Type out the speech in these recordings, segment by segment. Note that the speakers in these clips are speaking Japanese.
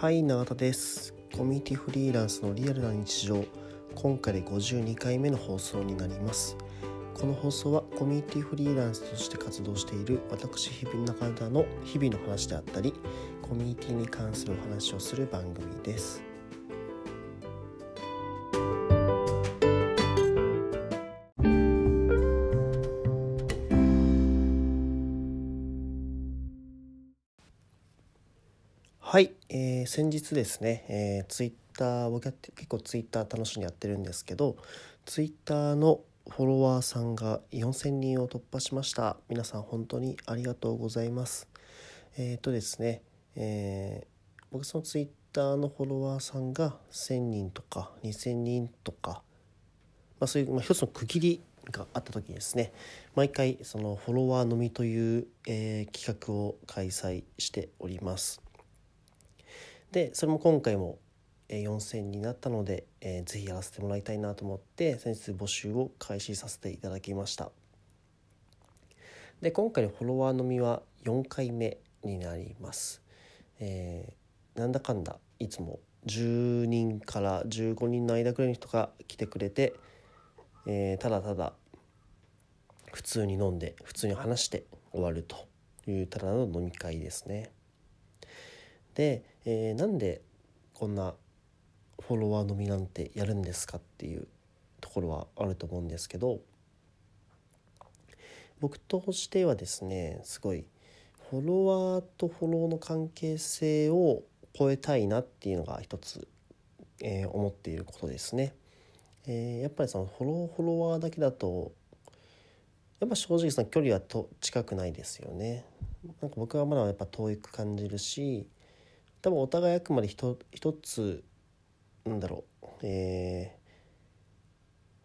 はい永田です。コミュニティフリーランスのリアルな日常。今回で52回目の放送になります。この放送はコミュニティフリーランスとして活動している私日々中田の日々の話であったりコミュニティに関するお話をする番組です。先日ですね、えー、ツイッター僕やって結構ツイッター楽しんでやってるんですけどツイッターのフォロワーさんが4000人を突破しました。皆さん本当にありがとうございます。えっ、ー、とですね、えー、僕そのツイッターのフォロワーさんが1000人とか2000人とか、まあ、そういう、まあ、一つの区切りがあった時ですね毎回そのフォロワーのみという、えー、企画を開催しております。でそれも今回も4000になったので、えー、ぜひやらせてもらいたいなと思って先日募集を開始させていただきました。で今回のフォロワーのみは4回目になります、えー、なんだかんだいつも10人から15人の間くらいの人が来てくれて、えー、ただただ普通に飲んで普通に話して終わるというただの飲み会ですね。で、えー、なんでこんなフォロワーのみなんてやるんですかっていうところはあると思うんですけど僕としてはですねすごいフォロワーとフォローの関係性を超えたいなっていうのが一つ、えー、思っていることですね。えー、やっぱりそのフォローフォロワーだけだとやっぱ正直その距離はと近くないですよね。なんか僕はまだやっぱ遠く感じるし多分お互いあくまで一つなんだろうえ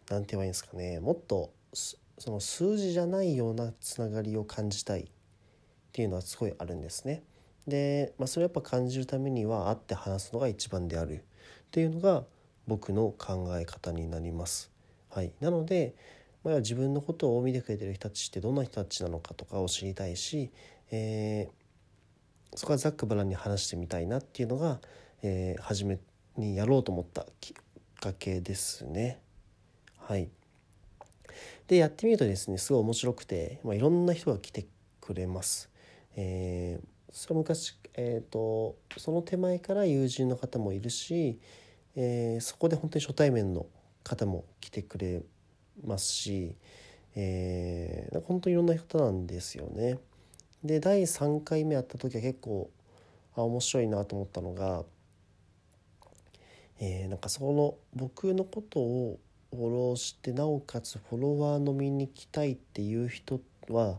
ー、なんて言えばいいんですかねもっとその数字じゃないようなつながりを感じたいっていうのはすごいあるんですね。で、まあ、それやっぱ感じるためには会って話すのが一番であるっていうのが僕の考え方になります。はい、なので、まあ、自分のことを見てくれてる人たちってどんな人たちなのかとかを知りたいし、えーそこはざっくばらんに話してみたいなっていうのが、えー、初めにやろうと思ったきっかけですね。はい、でやってみるとですねすごい面白くて、まあ、いろんな人が来てくれます。えー、それ昔、えーと、その手前から友人の方もいるし、えー、そこで本当に初対面の方も来てくれますし、えー、本当にいろんな方なんですよね。で第3回目やった時は結構あ面白いなと思ったのが、えー、なんかその僕のことをフォローしてなおかつフォロワー飲みに来たいっていう人は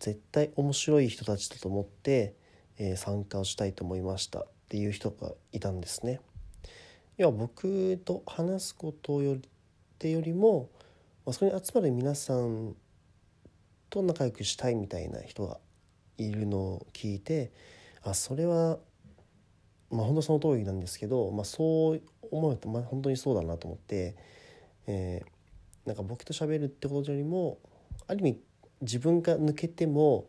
絶対面白い人たちだと思って、えー、参加をしたいと思いましたっていう人がいたんですね。要は僕と話すことよりってよりも、まあ、そこに集まる皆さんと仲良くしたいみたいな人がいるのを聞いてあそれはまあ本当その通りなんですけど、まあ、そう思うと、まあ、本当にそうだなと思って、えー、なんか僕と喋るってことよりもある意味自分が抜けても、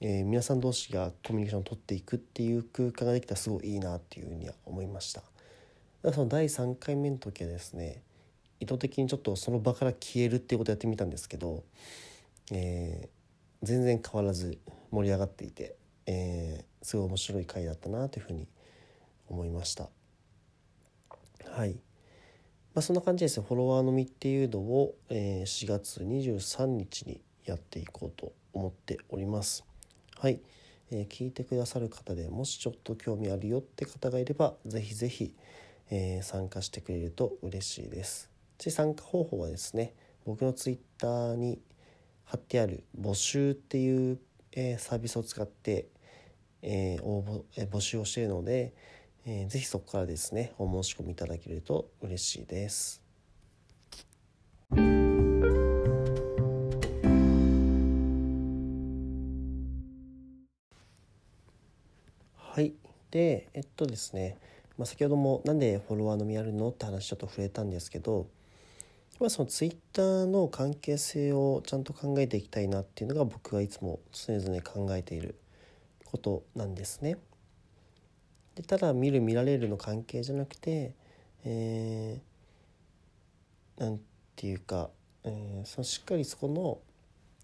えー、皆さん同士がコミュニケーションを取っていくっていう空間ができたらすごいいいなっていうふうには思いました。だからその第3回目の時はですね意図的にちょっとその場から消えるっていうことをやってみたんですけど、えー、全然変わらず盛り上がっていて、えー、すごい面白い回だったなというふうに思いました。はい。まあ、そんな感じですねフォロワーのみっていうのを、えー、4月23日にやっていこうと思っております。はい、えー、聞いてくださる方でもしちょっと興味あるよって方がいればぜひぜひ、えー、参加してくれると嬉しいです。で参加方法はですね僕のツイッターに貼ってある募集っていう、えー、サービスを使って、えー、応募、えー、募集をしているので、えー、ぜひそこからですねお申し込みいただけると嬉しいです。はいでえっとですね、まあ、先ほどもなんでフォロワーのみあるのって話ちょっと触れたんですけどまあ、そのツイッターの関係性をちゃんと考えていきたいなっていうのが僕がいつも常々考えていることなんですね。でただ見る見られるの関係じゃなくて、えー、なんていうか、えー、そのしっかりそこの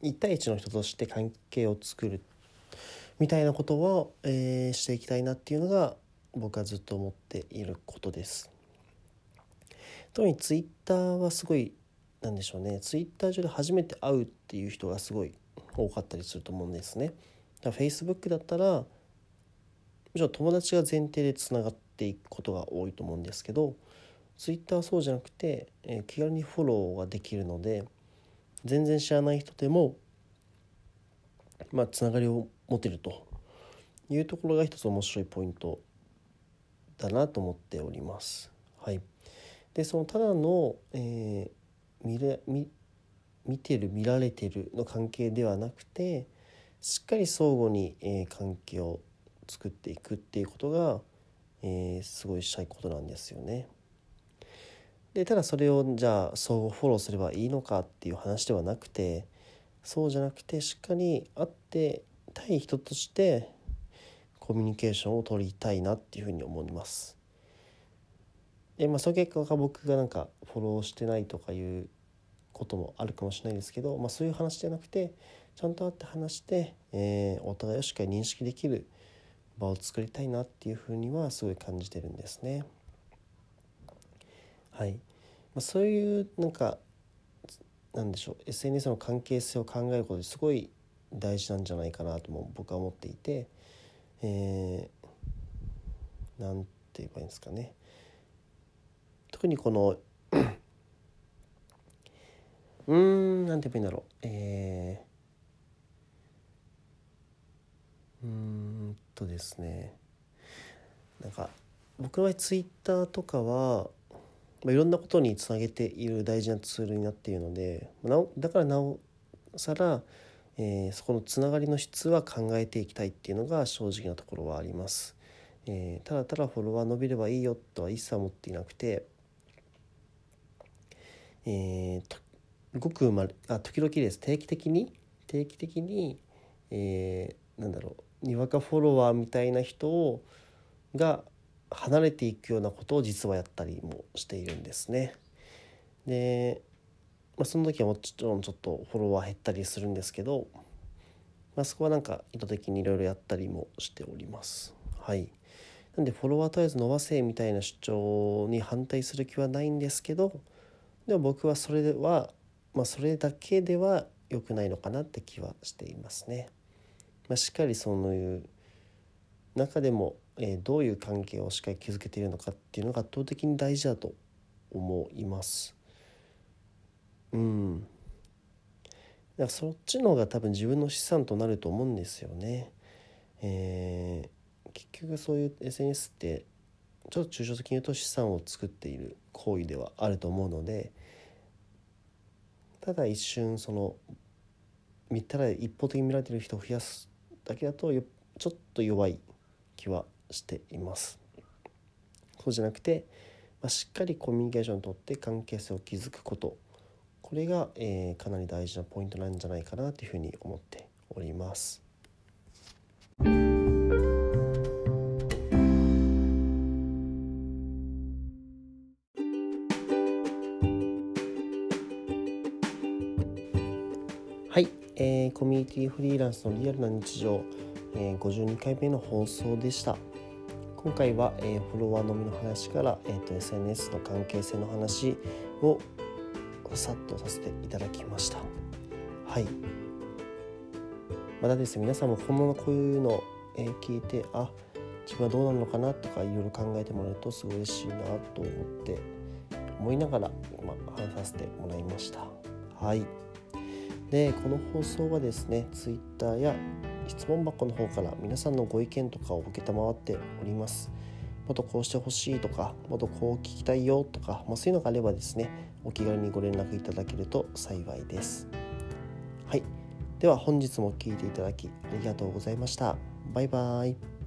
1対1の人として関係を作るみたいなことを、えー、していきたいなっていうのが僕はずっと思っていることです。特にツイッターはすごいなんでしょうねツイッター上で初めて会うっていう人がすごい多かったりすると思うんですね。だから Facebook だったらじゃあ友達が前提でつながっていくことが多いと思うんですけど Twitter はそうじゃなくて、えー、気軽にフォローができるので全然知らない人でもまあつながりを持てるというところが一つ面白いポイントだなと思っております。はい、でそのただの、えー、見れ見見てる見られてるの関係ではなくてしっかり相互に、えー、関係を作っていくっていうことが、えー、すごいしたいことなんですよね。でただそれをじゃあ相互フォローすればいいのかっていう話ではなくてそうじゃなくてしっかり会って対人としてコミュニケーションを取りたいなっていうふうに思います。でまあその結果が僕がなんかフォローしてないとかいうこともあるかもしれないですけど、まあ、そういう話じゃなくてちゃんと会って話して、えー、お互いをしっかり認識できる場を作りたいなっていうふうにはすごい感じてるんですね。はい、まあ、そういうなんかなんでしょう SNS の関係性を考えることですごい大事なんじゃないかなとも僕は思っていて、えー、なんて言えばいいんですかね特にこの うんなんて言えばいいんだろうえー、うんとですねなんか僕の場合ツイッターとかは、まあ、いろんなことにつなげている大事なツールになっているのでなおだからなおさら、えー、そこのつながりの質は考えていきたいっていうのが正直なところはあります。えー、ただただフォロワー伸びればいいよとは一切思っていなくて、えー、ごくまあ時々です定期的に定期的に、えー、なんだろうにわかフォロワーみたいな人をが離れていくようなことを実はやったりもしているんですね。で、まあ、その時はもちろんちょっとフォロワー減ったりするんですけど、まあ、そこはなんか意図的にいろいろやったりもしております。はい。なんでフォロワーとりあえず伸ばせみたいな主張に反対する気はないんですけどでも僕はそれはまあ、それだけでは良くないのかなって気はしていますね。まあ、しっかりそういう中でも、えー、どういう関係をしっかり築けているのかっていうのが圧倒的に大事だと思います。うん。だからそっちの方が多分自分の資産となると思うんですよね。えー、結局そういう SNS ってちょっと抽象的に言うと資産を作っている行為ではあると思うので、ただ一瞬その見たら一方的に見られてる人を増やすだけだとちょっと弱い気はしていますそうじゃなくて、まあ、しっかりコミュニケーションをとって関係性を築くことこれが、えー、かなり大事なポイントなんじゃないかなというふうに思っております。はい。えー、コミュニティフリーランスのリアルな日常、えー、52回目の放送でした。今回は、えー、フォロワーのみの話から、えーと、SNS の関係性の話をさっとさせていただきました。はい。またですね皆さんも本物こういうの、えー、聞いてあ自分はどうなるのかなとかいろいろ考えてもらえるとすごい嬉しいなと思って思いながら今話させてもらいました。はい。でこの放送はですね Twitter や質問箱の方から皆さんのご意見とかを承っております。もっとこうしてほしいとかもっとこう聞きたいよとか、まあ、そういうのがあればですねお気軽にご連絡いただけると幸いです。はい。では本日も聴いていただきありがとうございました。バイバイ。